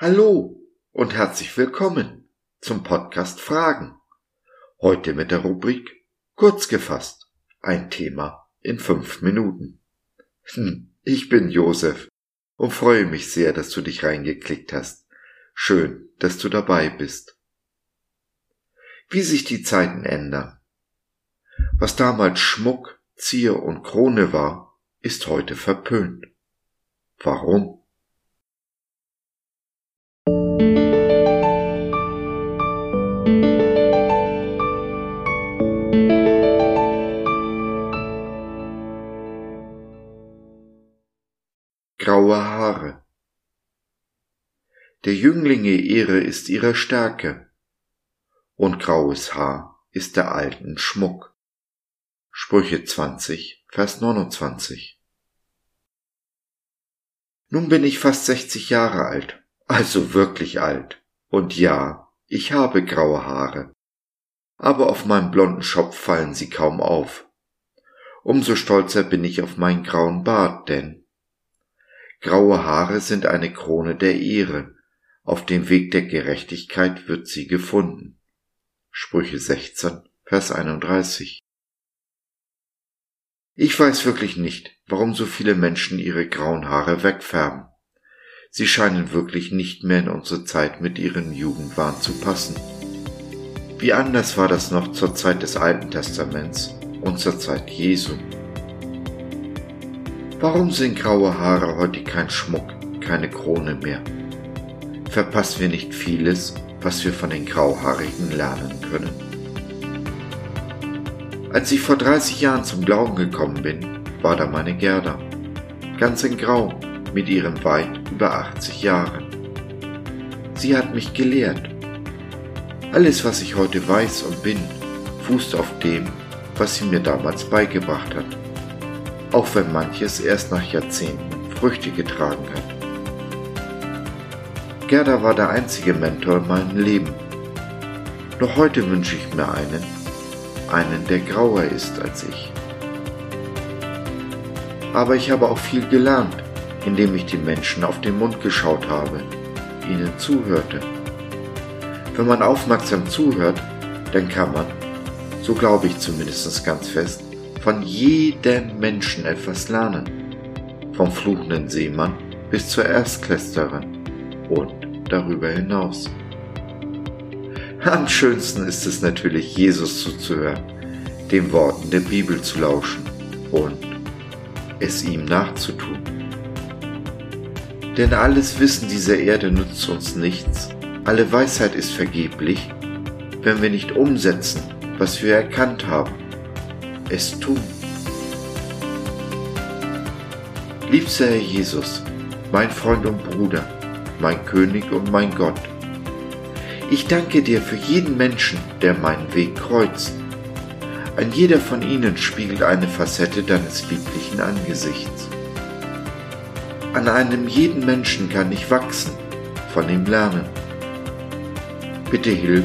Hallo und herzlich willkommen zum Podcast Fragen. Heute mit der Rubrik Kurz gefasst. Ein Thema in fünf Minuten. Hm, ich bin Josef und freue mich sehr, dass du dich reingeklickt hast. Schön, dass du dabei bist. Wie sich die Zeiten ändern. Was damals Schmuck, Zier und Krone war, ist heute verpönt. Warum? Haare. Der Jünglinge Ehre ist ihre Stärke, und graues Haar ist der alten Schmuck. Sprüche 20, Vers 29. Nun bin ich fast 60 Jahre alt, also wirklich alt, und ja, ich habe graue Haare, aber auf meinem blonden Schopf fallen sie kaum auf. Umso stolzer bin ich auf meinen grauen Bart, denn Graue Haare sind eine Krone der Ehre, auf dem Weg der Gerechtigkeit wird sie gefunden. Sprüche 16, Vers 31. Ich weiß wirklich nicht, warum so viele Menschen ihre grauen Haare wegfärben. Sie scheinen wirklich nicht mehr in unsere Zeit mit ihrem Jugendwahn zu passen. Wie anders war das noch zur Zeit des Alten Testaments und zur Zeit Jesu. Warum sind graue Haare heute kein Schmuck, keine Krone mehr? Verpassen wir nicht vieles, was wir von den Grauhaarigen lernen können? Als ich vor 30 Jahren zum Glauben gekommen bin, war da meine Gerda. Ganz in Grau, mit ihren weit über 80 Jahren. Sie hat mich gelehrt. Alles, was ich heute weiß und bin, fußt auf dem, was sie mir damals beigebracht hat auch wenn manches erst nach Jahrzehnten Früchte getragen hat. Gerda war der einzige Mentor in meinem Leben. Noch heute wünsche ich mir einen, einen, der grauer ist als ich. Aber ich habe auch viel gelernt, indem ich den Menschen auf den Mund geschaut habe, ihnen zuhörte. Wenn man aufmerksam zuhört, dann kann man, so glaube ich zumindest ganz fest, von jedem Menschen etwas lernen, vom fluchenden Seemann bis zur Erstklästerin und darüber hinaus. Am schönsten ist es natürlich, Jesus zuzuhören, den Worten der Bibel zu lauschen und es ihm nachzutun. Denn alles Wissen dieser Erde nützt uns nichts, alle Weisheit ist vergeblich, wenn wir nicht umsetzen, was wir erkannt haben es tun. Liebster Herr Jesus, mein Freund und Bruder, mein König und mein Gott, ich danke dir für jeden Menschen, der meinen Weg kreuzt. Ein jeder von ihnen spiegelt eine Facette deines lieblichen Angesichts. An einem jeden Menschen kann ich wachsen, von ihm lernen. Bitte hilf,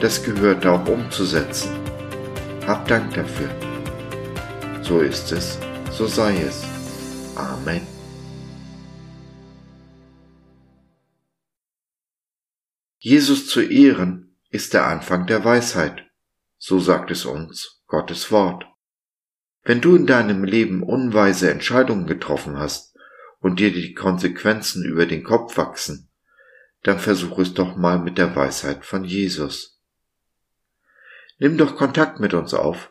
das Gehörte auch umzusetzen. Hab Dank dafür. So ist es, so sei es. Amen. Jesus zu ehren ist der Anfang der Weisheit, so sagt es uns Gottes Wort. Wenn du in deinem Leben unweise Entscheidungen getroffen hast und dir die Konsequenzen über den Kopf wachsen, dann versuch es doch mal mit der Weisheit von Jesus. Nimm doch Kontakt mit uns auf